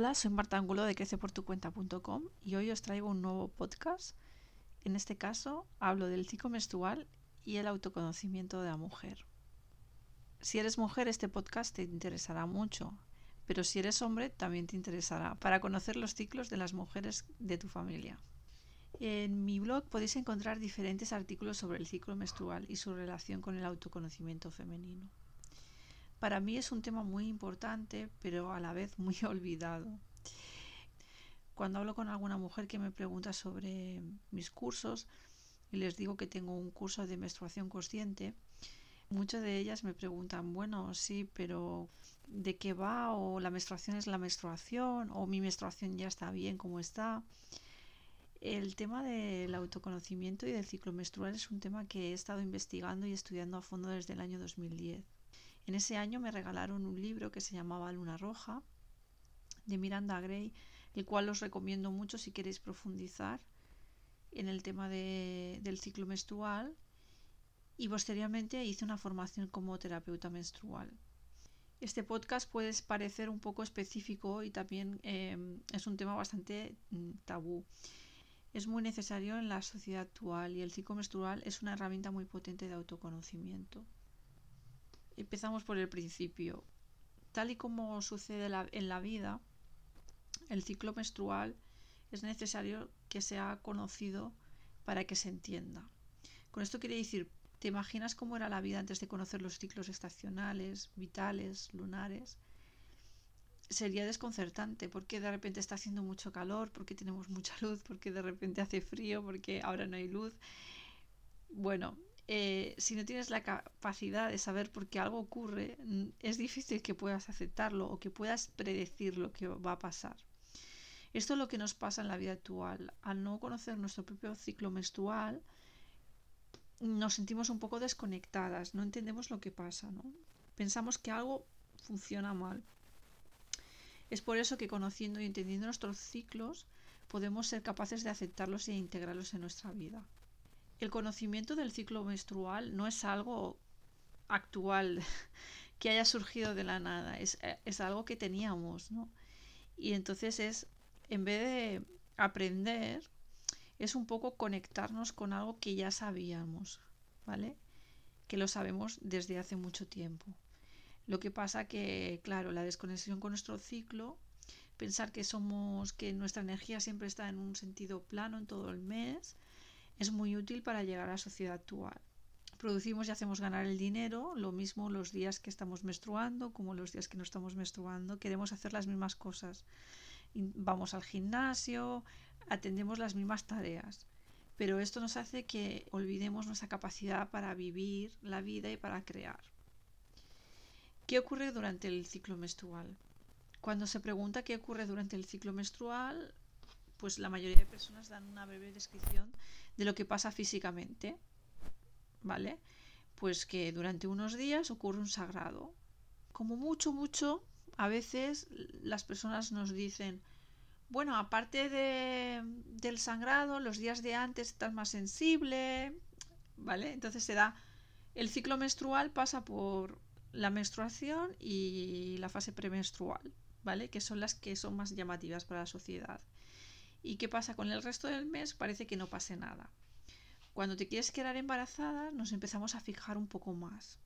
Hola, soy Marta Angulo de creceportucuenta.com y hoy os traigo un nuevo podcast. En este caso hablo del ciclo menstrual y el autoconocimiento de la mujer. Si eres mujer, este podcast te interesará mucho, pero si eres hombre, también te interesará para conocer los ciclos de las mujeres de tu familia. En mi blog podéis encontrar diferentes artículos sobre el ciclo menstrual y su relación con el autoconocimiento femenino. Para mí es un tema muy importante, pero a la vez muy olvidado. Cuando hablo con alguna mujer que me pregunta sobre mis cursos y les digo que tengo un curso de menstruación consciente, muchas de ellas me preguntan, bueno, sí, pero ¿de qué va? ¿O la menstruación es la menstruación? ¿O mi menstruación ya está bien como está? El tema del autoconocimiento y del ciclo menstrual es un tema que he estado investigando y estudiando a fondo desde el año 2010. En ese año me regalaron un libro que se llamaba Luna Roja de Miranda Gray, el cual os recomiendo mucho si queréis profundizar en el tema del ciclo menstrual y posteriormente hice una formación como terapeuta menstrual. Este podcast puede parecer un poco específico y también em, es un tema bastante mm, tabú. Es muy necesario en la sociedad actual y el ciclo menstrual es una herramienta muy potente de autoconocimiento. Empezamos por el principio. Tal y como sucede en la vida, el ciclo menstrual es necesario que sea conocido para que se entienda. Con esto quiere decir, ¿te imaginas cómo era la vida antes de conocer los ciclos estacionales, vitales, lunares? Sería desconcertante porque de repente está haciendo mucho calor, porque tenemos mucha luz, porque de repente hace frío, porque ahora no hay luz. Bueno, eh, si no tienes la capacidad de saber por qué algo ocurre, es difícil que puedas aceptarlo o que puedas predecir lo que va a pasar. Esto es lo que nos pasa en la vida actual. Al no conocer nuestro propio ciclo menstrual, nos sentimos un poco desconectadas, no entendemos lo que pasa, ¿no? Pensamos que algo funciona mal. Es por eso que conociendo y entendiendo nuestros ciclos, podemos ser capaces de aceptarlos e integrarlos en nuestra vida el conocimiento del ciclo menstrual no es algo actual que haya surgido de la nada, es, eh, es, algo que teníamos, ¿no? Y entonces es, en vez de aprender, es un poco conectarnos con algo que ya sabíamos, ¿vale? Que lo sabemos desde hace mucho tiempo. Lo que pasa que, claro, la desconexión con nuestro ciclo, pensar que somos, que nuestra energía siempre está en un sentido plano en todo el mes, es muy útil para llegar a la sociedad actual. Producimos y hacemos ganar el dinero, lo mismo los días que estamos menstruando como los días que no estamos menstruando. Queremos hacer las mismas cosas. Vamos al gimnasio, atendemos las mismas tareas. Pero esto nos hace que olvidemos nuestra capacidad para vivir la vida y para crear. ¿Qué ocurre durante el ciclo menstrual? Cuando se pregunta qué ocurre durante el ciclo menstrual, pues la mayoría de personas dan una breve descripción de lo que pasa físicamente, ¿vale? Pues que durante unos días ocurre un sagrado. Como mucho, mucho, a veces las personas nos dicen, bueno, aparte de, del sangrado, los días de antes estás más sensible, ¿vale? Entonces se da, el ciclo menstrual pasa por la menstruación y la fase premenstrual, ¿vale? Que son las que son más llamativas para la sociedad. ¿Y qué pasa con el resto del mes? Parece que no pase nada. Cuando te quieres quedar embarazada, nos empezamos a fijar un poco más.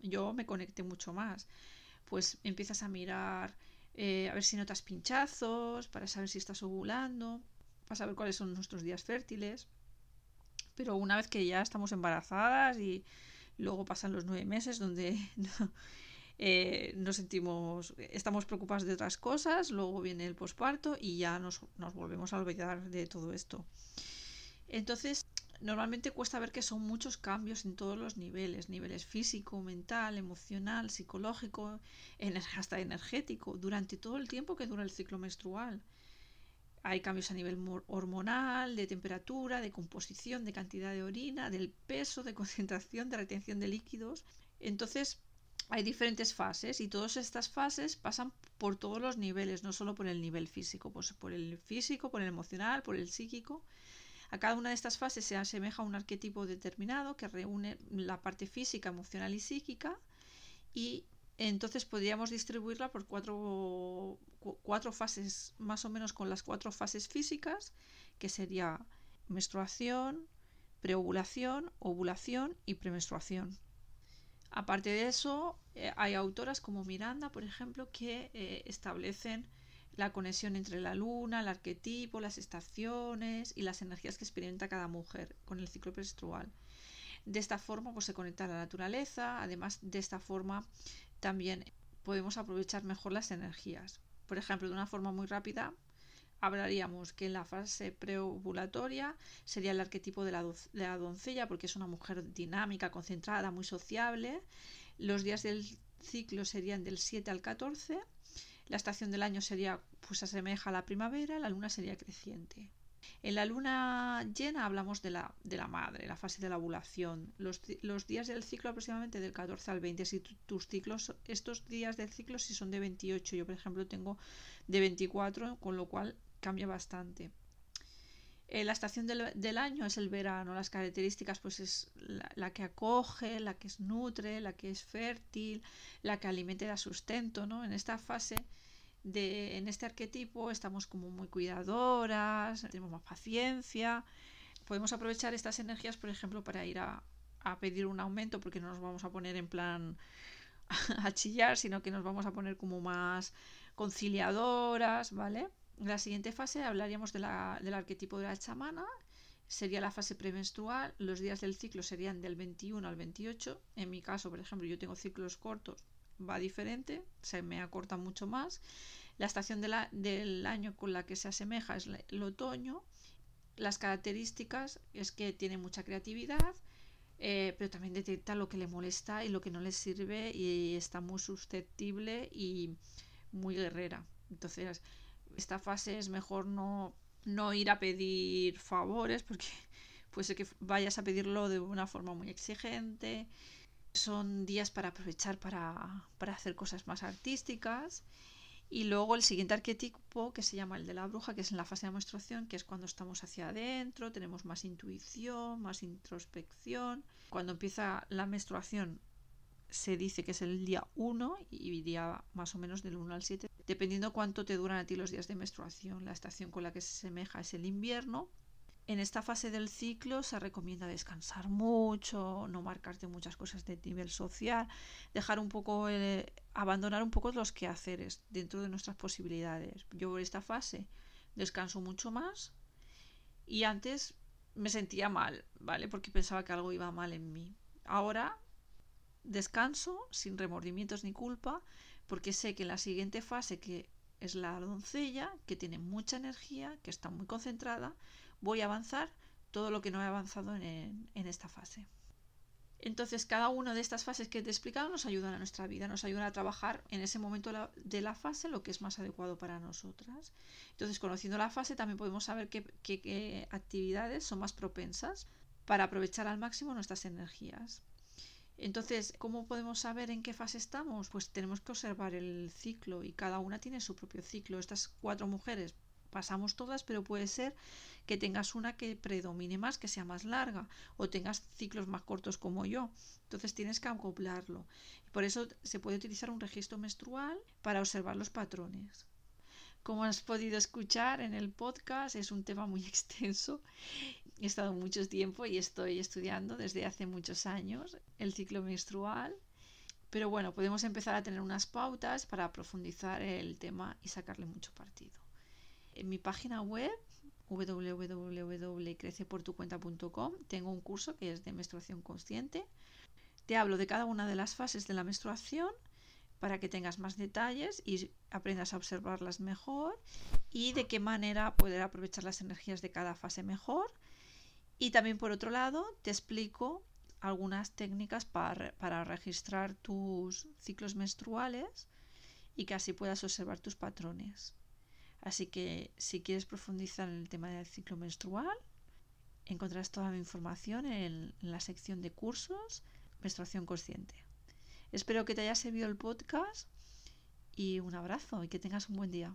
Yo me conecté mucho más. Pues empiezas a mirar eh, a ver si notas pinchazos, para saber si estás ovulando, para saber cuáles son nuestros días fértiles. Pero una vez que ya estamos embarazadas y luego pasan los nueve meses donde eh, nos sentimos, estamos preocupados de otras cosas, luego viene el posparto y ya nos, nos volvemos a olvidar de todo esto. Entonces, normalmente cuesta ver que son muchos cambios en todos los niveles, niveles físico, mental, emocional, psicológico, hasta energético, durante todo el tiempo que dura el ciclo menstrual. Hay cambios a nivel hormonal, de temperatura, de composición, de cantidad de orina, del peso, de concentración, de retención de líquidos. Entonces, hay diferentes fases y todas estas fases pasan por todos los niveles, no solo por el nivel físico, pues por el físico, por el emocional, por el psíquico. A cada una de estas fases se asemeja a un arquetipo determinado que reúne la parte física, emocional y psíquica y entonces podríamos distribuirla por cuatro, cuatro fases, más o menos con las cuatro fases físicas, que sería menstruación, preovulación, ovulación y premenstruación. Aparte de eso, eh, hay autoras como Miranda, por ejemplo, que eh, establecen la conexión entre la luna, el arquetipo, las estaciones y las energías que experimenta cada mujer con el ciclo menstrual. De esta forma pues, se conecta a la naturaleza, además de esta forma también podemos aprovechar mejor las energías. Por ejemplo, de una forma muy rápida, hablaríamos que en la fase preovulatoria sería el arquetipo de la, doncella, porque es una mujer dinámica, concentrada, muy sociable. Los días del ciclo serían del 7 al 14. La estación del año sería, pues asemeja a la primavera, la luna sería creciente. En la luna llena hablamos de la, de la madre, la fase de la ovulación. Los, los, días del ciclo aproximadamente del 14 al 20. Si tus ciclos, estos días del ciclo si son de 28, yo por ejemplo tengo de 24, con lo cual cambia bastante. Eh, la estación del, año es el verano, las características pues es la, la, que acoge, la que es nutre, la que es fértil, la que alimenta y da sustento, ¿no? En esta fase de, en este arquetipo estamos como muy cuidadoras, tenemos más paciencia, podemos aprovechar estas energías, por ejemplo, para ir a, a pedir un aumento porque no nos vamos a poner en plan a chillar, sino que nos vamos a poner como más conciliadoras, ¿vale? En la siguiente fase hablaríamos de la, del arquetipo de la chamana, sería la fase premenstrual, los días del ciclo serían del 21 al 28, en mi caso, por ejemplo, yo tengo ciclos cortos, va diferente, se me acorta mucho más. La estación del año con la que se asemeja es el otoño. Las características es que tiene mucha creatividad, eh, pero también detecta lo que le molesta y lo que no le sirve y está muy susceptible y muy guerrera. Entonces, esta fase es mejor no, no ir a pedir favores porque puede ser que vayas a pedirlo de una forma muy exigente son días para aprovechar para, para, hacer cosas más artísticas. Y luego el siguiente arquetipo, que se llama el de la bruja, que es en la fase de menstruación, que es cuando estamos hacia adentro, tenemos más intuición, más introspección. Cuando empieza la menstruación se dice que es el día 1 y iría más o menos del 1 al 7, dependiendo cuánto te duran a ti los días de menstruación. La estación con la que se semeja es el invierno en esta fase del ciclo se recomienda descansar mucho, no marcarte muchas cosas de nivel social, dejar un poco, abandonar un poco los quehaceres dentro de nuestras posibilidades. Yo en esta fase descanso mucho más y antes me sentía mal, ¿vale? Porque pensaba que algo iba mal en mí. Ahora descanso sin remordimientos ni culpa porque sé que en la siguiente fase que es la doncella, que tiene mucha energía, que está muy concentrada, voy a avanzar todo lo que no he avanzado en, esta fase. Entonces, cada una de estas fases que te he explicado nos ayudan a nuestra vida, nos ayudan a trabajar en ese momento de la fase lo que es más adecuado para nosotras. Entonces, conociendo la fase, también podemos saber qué actividades son más propensas para aprovechar al máximo nuestras energías. Entonces, ¿cómo podemos saber en qué fase estamos? Pues tenemos que observar el ciclo y cada una tiene su propio ciclo. Estas cuatro mujeres pasamos todas, pero puede ser que tengas una que predomine más, que sea más larga, o tengas ciclos más cortos como yo. Entonces tienes que acoplarlo. Por eso se puede utilizar un registro menstrual para observar los patrones. Como has podido escuchar en el podcast, es un tema muy extenso. He estado mucho tiempo y estoy estudiando desde hace muchos años el ciclo menstrual. Pero bueno, podemos empezar a tener unas pautas para profundizar el tema y sacarle mucho partido. En mi página web www.creceportucuenta.com tengo un curso que es de menstruación consciente. Te hablo de cada una de las fases de la menstruación para que tengas más detalles y aprendas a observarlas mejor y de qué manera poder aprovechar las energías de cada fase mejor. Y también por otro lado te explico algunas técnicas para, para registrar tus ciclos menstruales y que así puedas observar tus patrones. Así que si quieres profundizar en el tema del ciclo menstrual, encontrarás toda mi información en, la sección de cursos Menstruación Consciente. Espero que te haya servido el podcast y un abrazo y que tengas un buen día.